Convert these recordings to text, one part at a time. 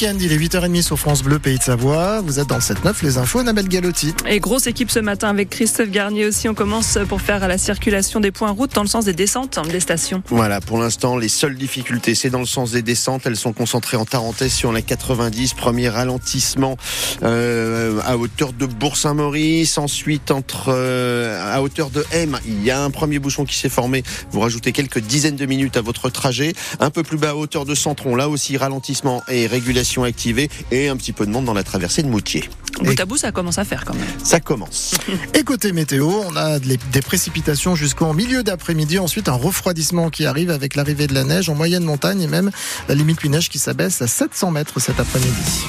week-end, il est 8h30 sur France Bleu, Pays de Savoie. Vous êtes dans le 7-9, les infos, Annabelle Galotti. Et grosse équipe ce matin avec Christophe Garnier aussi. On commence pour faire la circulation des points routes dans le sens des descentes des stations. Voilà, pour l'instant, les seules difficultés, c'est dans le sens des descentes. Elles sont concentrées en Tarentaise sur la 90. Premier ralentissement euh, à hauteur de Bourg-Saint-Maurice. Ensuite, entre euh, à hauteur de M, il y a un premier bouchon qui s'est formé. Vous rajoutez quelques dizaines de minutes à votre trajet. Un peu plus bas à hauteur de Centron, là aussi ralentissement et régulation activée. Et un petit peu de monde dans la traversée de Moutier. Bout à bout, ça commence à faire quand même. Ça commence. Et côté météo, on a des précipitations jusqu'en milieu d'après-midi. Ensuite, un refroidissement qui arrive avec l'arrivée de la neige en moyenne montagne et même la limite du neige qui s'abaisse à 700 mètres cet après-midi.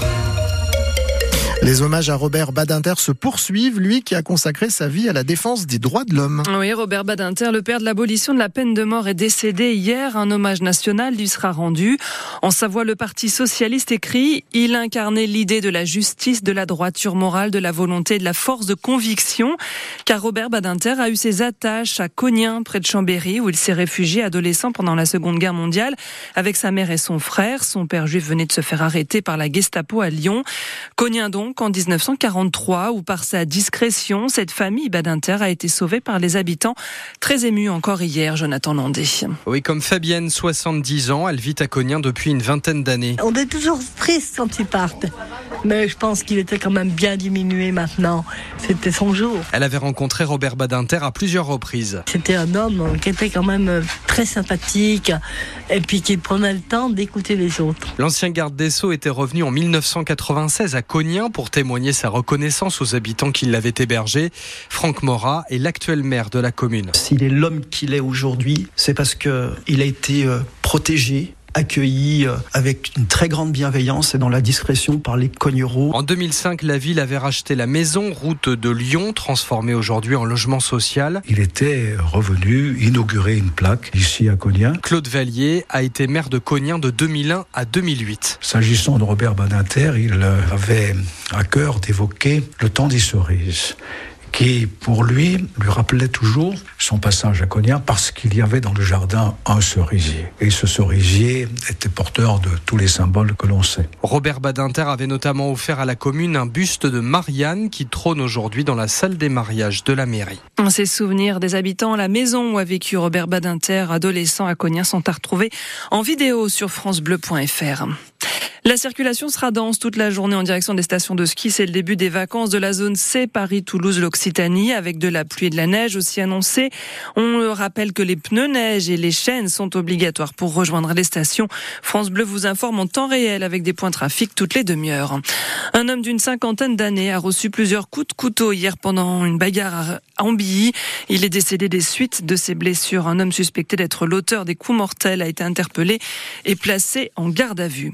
Les hommages à Robert Badinter se poursuivent, lui qui a consacré sa vie à la défense des droits de l'homme. Oui, Robert Badinter, le père de l'abolition de la peine de mort, est décédé hier. Un hommage national lui sera rendu. En Savoie, le Parti socialiste écrit Il incarnait l'idée de la justice, de la droiture morale, de la volonté, de la force de conviction. Car Robert Badinter a eu ses attaches à Cognien, près de Chambéry, où il s'est réfugié adolescent pendant la Seconde Guerre mondiale, avec sa mère et son frère. Son père juif venait de se faire arrêter par la Gestapo à Lyon. Cognien donc en 1943 où par sa discrétion, cette famille Badinter a été sauvée par les habitants. Très ému encore hier, Jonathan Landé. Oui, comme Fabienne, 70 ans, elle vit à Cognin depuis une vingtaine d'années. On est toujours triste quand ils partent. Mais je pense qu'il était quand même bien diminué maintenant. C'était son jour. Elle avait rencontré Robert Badinter à plusieurs reprises. C'était un homme qui était quand même très sympathique et puis qui prenait le temps d'écouter les autres. L'ancien garde des Sceaux était revenu en 1996 à Cognin pour témoigner sa reconnaissance aux habitants qui l'avaient hébergé. Franck Morat est l'actuel maire de la commune. S'il est l'homme qu'il est aujourd'hui, c'est parce qu'il a été euh, protégé, accueilli euh, avec une très grande bienveillance et dans la discrétion par les cognereaux. En 2005, la ville avait racheté la maison route de Lyon, transformée aujourd'hui en logement social. Il était revenu inaugurer une plaque ici à Cognin. Claude Vallier a été maire de Cognin de 2001 à 2008. S'agissant de Robert Badinter, il avait à cœur d'évoquer le temps des cerises qui, pour lui, lui rappelait toujours son passage à Cognac parce qu'il y avait dans le jardin un cerisier. Et ce cerisier était porteur de tous les symboles que l'on sait. Robert Badinter avait notamment offert à la commune un buste de Marianne qui trône aujourd'hui dans la salle des mariages de la mairie. Ces souvenirs des habitants, la maison où a vécu Robert Badinter, adolescent à Cognac, sont à retrouver en vidéo sur francebleu.fr. La circulation sera dense toute la journée en direction des stations de ski. C'est le début des vacances de la zone C, Paris, Toulouse, l'Occitanie, avec de la pluie et de la neige aussi annoncée. On rappelle que les pneus neige et les chaînes sont obligatoires pour rejoindre les stations. France Bleu vous informe en temps réel avec des points trafic toutes les demi-heures. Un homme d'une cinquantaine d'années a reçu plusieurs coups de couteau hier pendant une bagarre à Ambilly. Il est décédé des suites de ses blessures. Un homme suspecté d'être l'auteur des coups mortels a été interpellé et placé en garde à vue.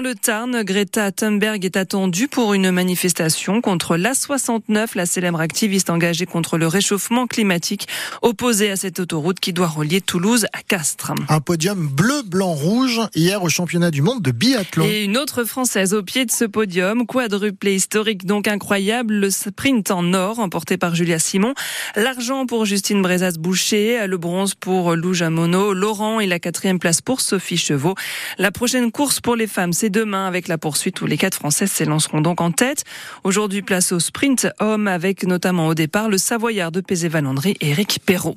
Le Tarn, Greta Thunberg est attendue pour une manifestation contre l'A69, la célèbre activiste engagée contre le réchauffement climatique, opposée à cette autoroute qui doit relier Toulouse à Castres. Un podium bleu, blanc, rouge hier au championnat du monde de biathlon. Et une autre française au pied de ce podium, quadruplé historique donc incroyable, le sprint en or emporté par Julia Simon, l'argent pour Justine Brezas-Boucher, le bronze pour Lou Jamono, Laurent et la quatrième place pour Sophie Chevaux. La prochaine course pour les femmes, c'est demain avec la poursuite où les quatre Françaises s'élanceront donc en tête. Aujourd'hui, place au sprint homme avec notamment au départ le Savoyard de Pézé-Valandry Eric Perrault.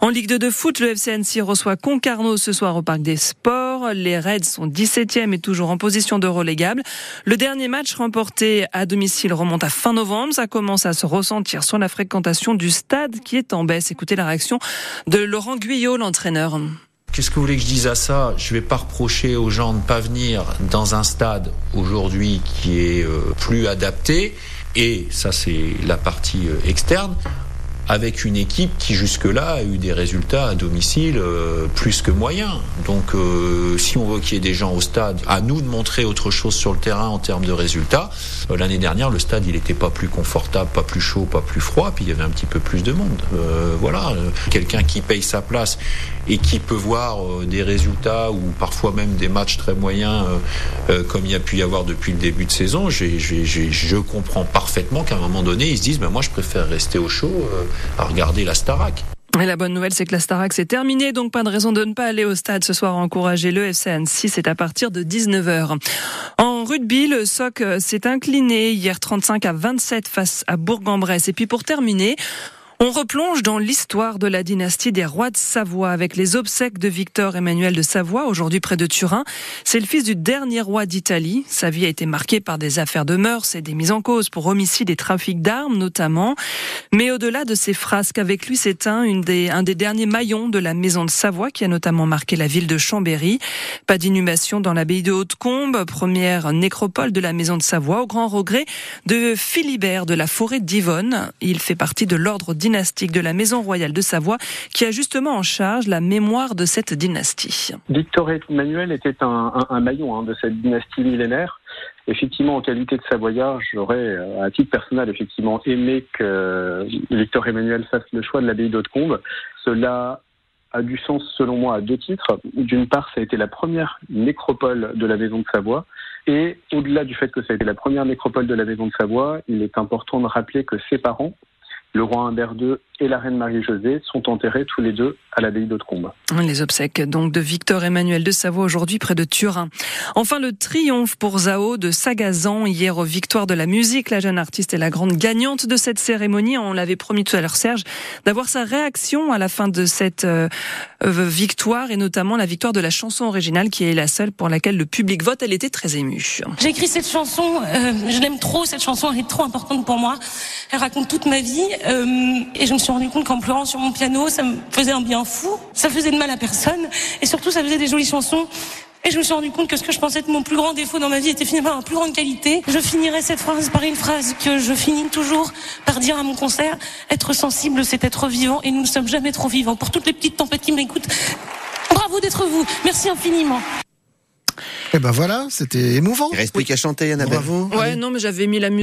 En Ligue 2 de foot, le FC Annecy reçoit Concarneau ce soir au Parc des Sports. Les Reds sont 17e et toujours en position de relégable. Le dernier match remporté à domicile remonte à fin novembre. Ça commence à se ressentir sur la fréquentation du stade qui est en baisse. Écoutez la réaction de Laurent Guyot, l'entraîneur. Qu'est-ce que vous voulez que je dise à ça? Je vais pas reprocher aux gens de ne pas venir dans un stade aujourd'hui qui est euh, plus adapté. Et ça, c'est la partie euh, externe avec une équipe qui jusque-là a eu des résultats à domicile euh, plus que moyens. Donc euh, si on veut qu'il y ait des gens au stade, à nous de montrer autre chose sur le terrain en termes de résultats. Euh, l'année dernière, le stade, il n'était pas plus confortable, pas plus chaud, pas plus froid, puis il y avait un petit peu plus de monde. voilà, quelqu'un qui paye sa place et qui peut voir des résultats ou parfois même des matchs très moyens comme il y a pu y avoir depuis le début de saison, je comprends parfaitement qu'à un moment donné, ils se disent, ben moi je préfère rester au chaud à regarder la Starac. Et la bonne nouvelle, c'est que la Starac c'est terminé, donc pas de raison de ne pas aller au stade ce soir encourager le FC Annecy. C'est à partir de 19h. En rugby, le SOC s'est incliné hier 35 à 27 face à Bourg-en-Bresse. Et puis pour terminer, on replonge dans l'histoire de la dynastie des rois de Savoie avec les obsèques de Victor Emmanuel de Savoie, aujourd'hui près de Turin. C'est le fils du dernier roi d'Italie. Sa vie a été marquée par des affaires de mœurs et des mises en cause pour homicide et trafic d'armes notamment. Mais au-delà de ces frasques, avec lui s'éteint un des derniers maillons de la maison de Savoie qui a notamment marqué la ville de Chambéry. Pas d'inhumation dans l'abbaye de Haute-Combe, première nécropole de la maison de Savoie, au grand regret de Philibert de la forêt d'Yvonne. Il fait partie de l'ordre dynastique de la Maison royale de Savoie, qui a justement en charge la mémoire de cette dynastie. Victor Emmanuel était un, maillon hein, de cette dynastie millénaire. Effectivement, en qualité de Savoyard, j'aurais, euh, à titre personnel, effectivement aimé que Victor Emmanuel fasse le choix de l'abbaye d'Hautecombe. Cela a du sens, selon moi, à deux titres. D'une part, ça a été la première nécropole de la Maison de Savoie. Et au-delà du fait que ça a été la première nécropole de la Maison de Savoie, il est important de rappeler que ses parents, le roi Humbert II et la reine Marie-Josée sont enterrés tous les deux à l'abbaye d'Hautecombe. Les obsèques donc de Victor Emmanuel de Savoie aujourd'hui près de Turin. Enfin le triomphe pour Zao de Sagazan hier aux victoires de la musique. La jeune artiste est la grande gagnante de cette cérémonie. On l'avait promis tout à l'heure Serge d'avoir sa réaction à la fin de cette euh, victoire et notamment la victoire de la chanson originale qui est la seule pour laquelle le public vote. Elle était très émue. J'ai écrit cette chanson, euh, je l'aime trop cette chanson, elle est trop importante pour moi. Elle raconte toute ma vie euh, et je me suis rendu compte qu'en pleurant sur mon piano, ça me faisait un bien fou, ça faisait de mal à personne, et surtout ça faisait des jolies chansons. Et je me suis rendu compte que ce que je pensais être mon plus grand défaut dans ma vie était finalement ma plus grande qualité. Je finirai cette phrase par une phrase que je finis toujours par dire à mon concert. Être sensible, c'est être vivant, et nous ne sommes jamais trop vivants. Pour toutes les petites tempêtes qui m'écoutent, bravo d'être vous. Merci infiniment. Et ben voilà, c'était émouvant. Il reste plus qu'à chanter, Annabelle. Bravo. Ouais, non, mais j'avais mis la musique.